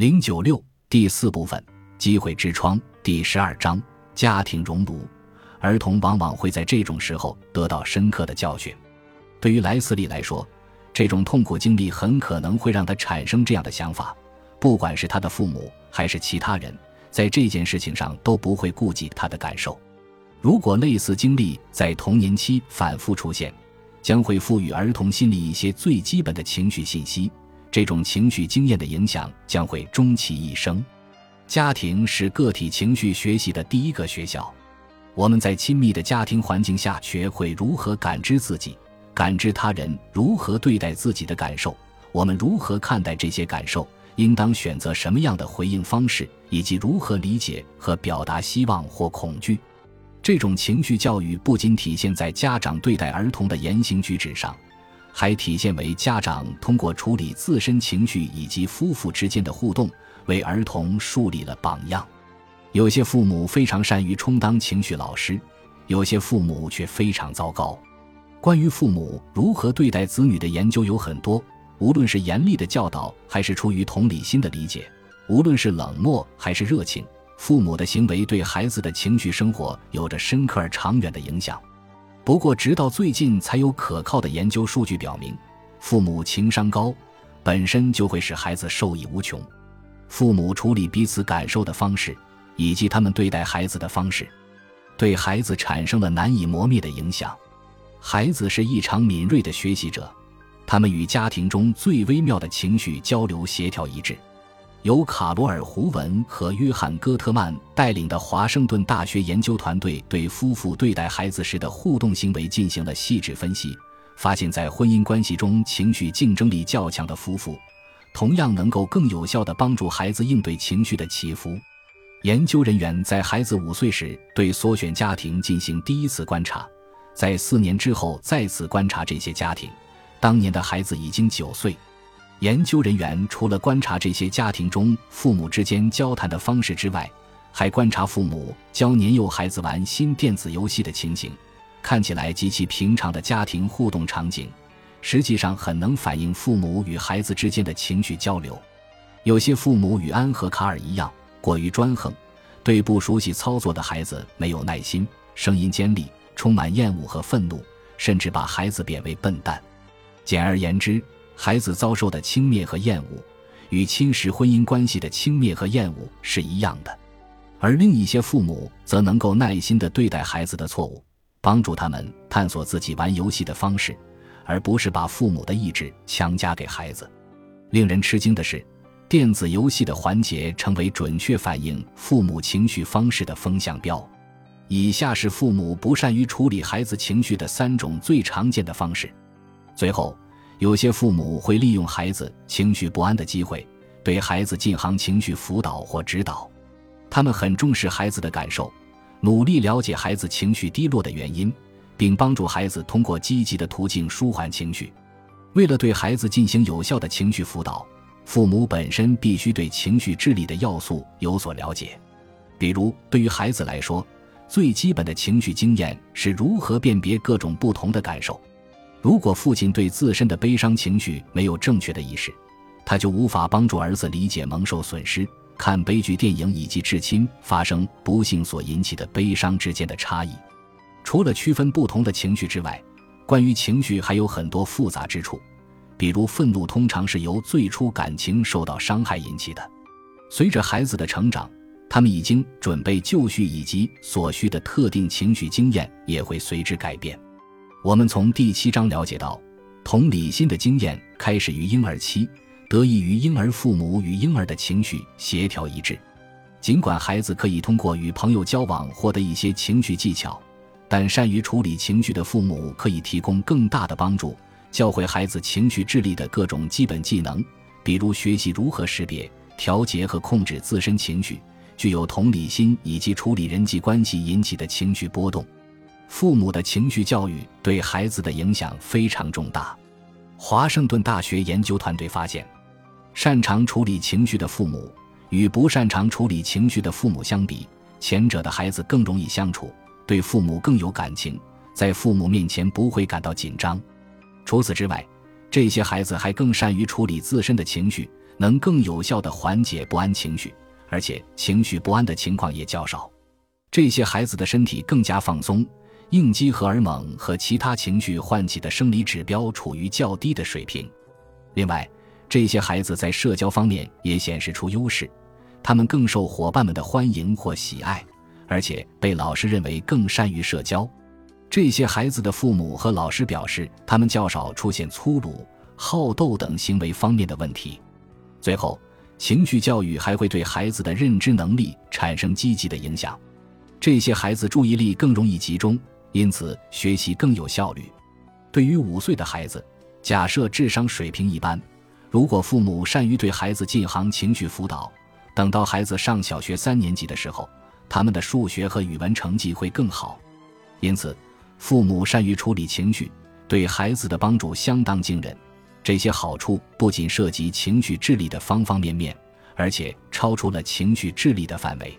零九六第四部分机会之窗第十二章家庭熔炉。儿童往往会在这种时候得到深刻的教训。对于莱斯利来说，这种痛苦经历很可能会让他产生这样的想法：不管是他的父母还是其他人，在这件事情上都不会顾及他的感受。如果类似经历在童年期反复出现，将会赋予儿童心理一些最基本的情绪信息。这种情绪经验的影响将会终其一生。家庭是个体情绪学习的第一个学校。我们在亲密的家庭环境下学会如何感知自己，感知他人如何对待自己的感受，我们如何看待这些感受，应当选择什么样的回应方式，以及如何理解和表达希望或恐惧。这种情绪教育不仅体现在家长对待儿童的言行举止上。还体现为家长通过处理自身情绪以及夫妇之间的互动，为儿童树立了榜样。有些父母非常善于充当情绪老师，有些父母却非常糟糕。关于父母如何对待子女的研究有很多，无论是严厉的教导，还是出于同理心的理解，无论是冷漠还是热情，父母的行为对孩子的情绪生活有着深刻而长远的影响。不过，直到最近才有可靠的研究数据表明，父母情商高，本身就会使孩子受益无穷。父母处理彼此感受的方式，以及他们对待孩子的方式，对孩子产生了难以磨灭的影响。孩子是异常敏锐的学习者，他们与家庭中最微妙的情绪交流协调一致。由卡罗尔·胡文和约翰·戈特曼带领的华盛顿大学研究团队对夫妇对待孩子时的互动行为进行了细致分析，发现，在婚姻关系中情绪竞争力较强的夫妇，同样能够更有效地帮助孩子应对情绪的起伏。研究人员在孩子五岁时对所选家庭进行第一次观察，在四年之后再次观察这些家庭，当年的孩子已经九岁。研究人员除了观察这些家庭中父母之间交谈的方式之外，还观察父母教年幼孩子玩新电子游戏的情形，看起来极其平常的家庭互动场景，实际上很能反映父母与孩子之间的情绪交流。有些父母与安和卡尔一样过于专横，对不熟悉操作的孩子没有耐心，声音尖利，充满厌恶和愤怒，甚至把孩子贬为笨蛋。简而言之。孩子遭受的轻蔑和厌恶，与侵蚀婚姻关系的轻蔑和厌恶是一样的，而另一些父母则能够耐心地对待孩子的错误，帮助他们探索自己玩游戏的方式，而不是把父母的意志强加给孩子。令人吃惊的是，电子游戏的环节成为准确反映父母情绪方式的风向标。以下是父母不善于处理孩子情绪的三种最常见的方式。最后。有些父母会利用孩子情绪不安的机会，对孩子进行情绪辅导或指导。他们很重视孩子的感受，努力了解孩子情绪低落的原因，并帮助孩子通过积极的途径舒缓情绪。为了对孩子进行有效的情绪辅导，父母本身必须对情绪智力的要素有所了解。比如，对于孩子来说，最基本的情绪经验是如何辨别各种不同的感受。如果父亲对自身的悲伤情绪没有正确的意识，他就无法帮助儿子理解蒙受损失、看悲剧电影以及至亲发生不幸所引起的悲伤之间的差异。除了区分不同的情绪之外，关于情绪还有很多复杂之处。比如，愤怒通常是由最初感情受到伤害引起的。随着孩子的成长，他们已经准备就绪以及所需的特定情绪经验也会随之改变。我们从第七章了解到，同理心的经验开始于婴儿期，得益于婴儿父母与婴儿的情绪协调一致。尽管孩子可以通过与朋友交往获得一些情绪技巧，但善于处理情绪的父母可以提供更大的帮助，教会孩子情绪智力的各种基本技能，比如学习如何识别、调节和控制自身情绪，具有同理心以及处理人际关系引起的情绪波动。父母的情绪教育对孩子的影响非常重大。华盛顿大学研究团队发现，擅长处理情绪的父母与不擅长处理情绪的父母相比，前者的孩子更容易相处，对父母更有感情，在父母面前不会感到紧张。除此之外，这些孩子还更善于处理自身的情绪，能更有效地缓解不安情绪，而且情绪不安的情况也较少。这些孩子的身体更加放松，应激荷尔蒙和其他情绪唤起的生理指标处于较低的水平。另外，这些孩子在社交方面也显示出优势，他们更受伙伴们的欢迎或喜爱，而且被老师认为更善于社交。这些孩子的父母和老师表示，他们较少出现粗鲁、好斗等行为方面的问题。最后，情绪教育还会对孩子的认知能力产生积极的影响。这些孩子注意力更容易集中，因此学习更有效率。对于五岁的孩子，假设智商水平一般，如果父母善于对孩子进行情绪辅导，等到孩子上小学三年级的时候，他们的数学和语文成绩会更好。因此。父母善于处理情绪，对孩子的帮助相当惊人。这些好处不仅涉及情绪智力的方方面面，而且超出了情绪智力的范围。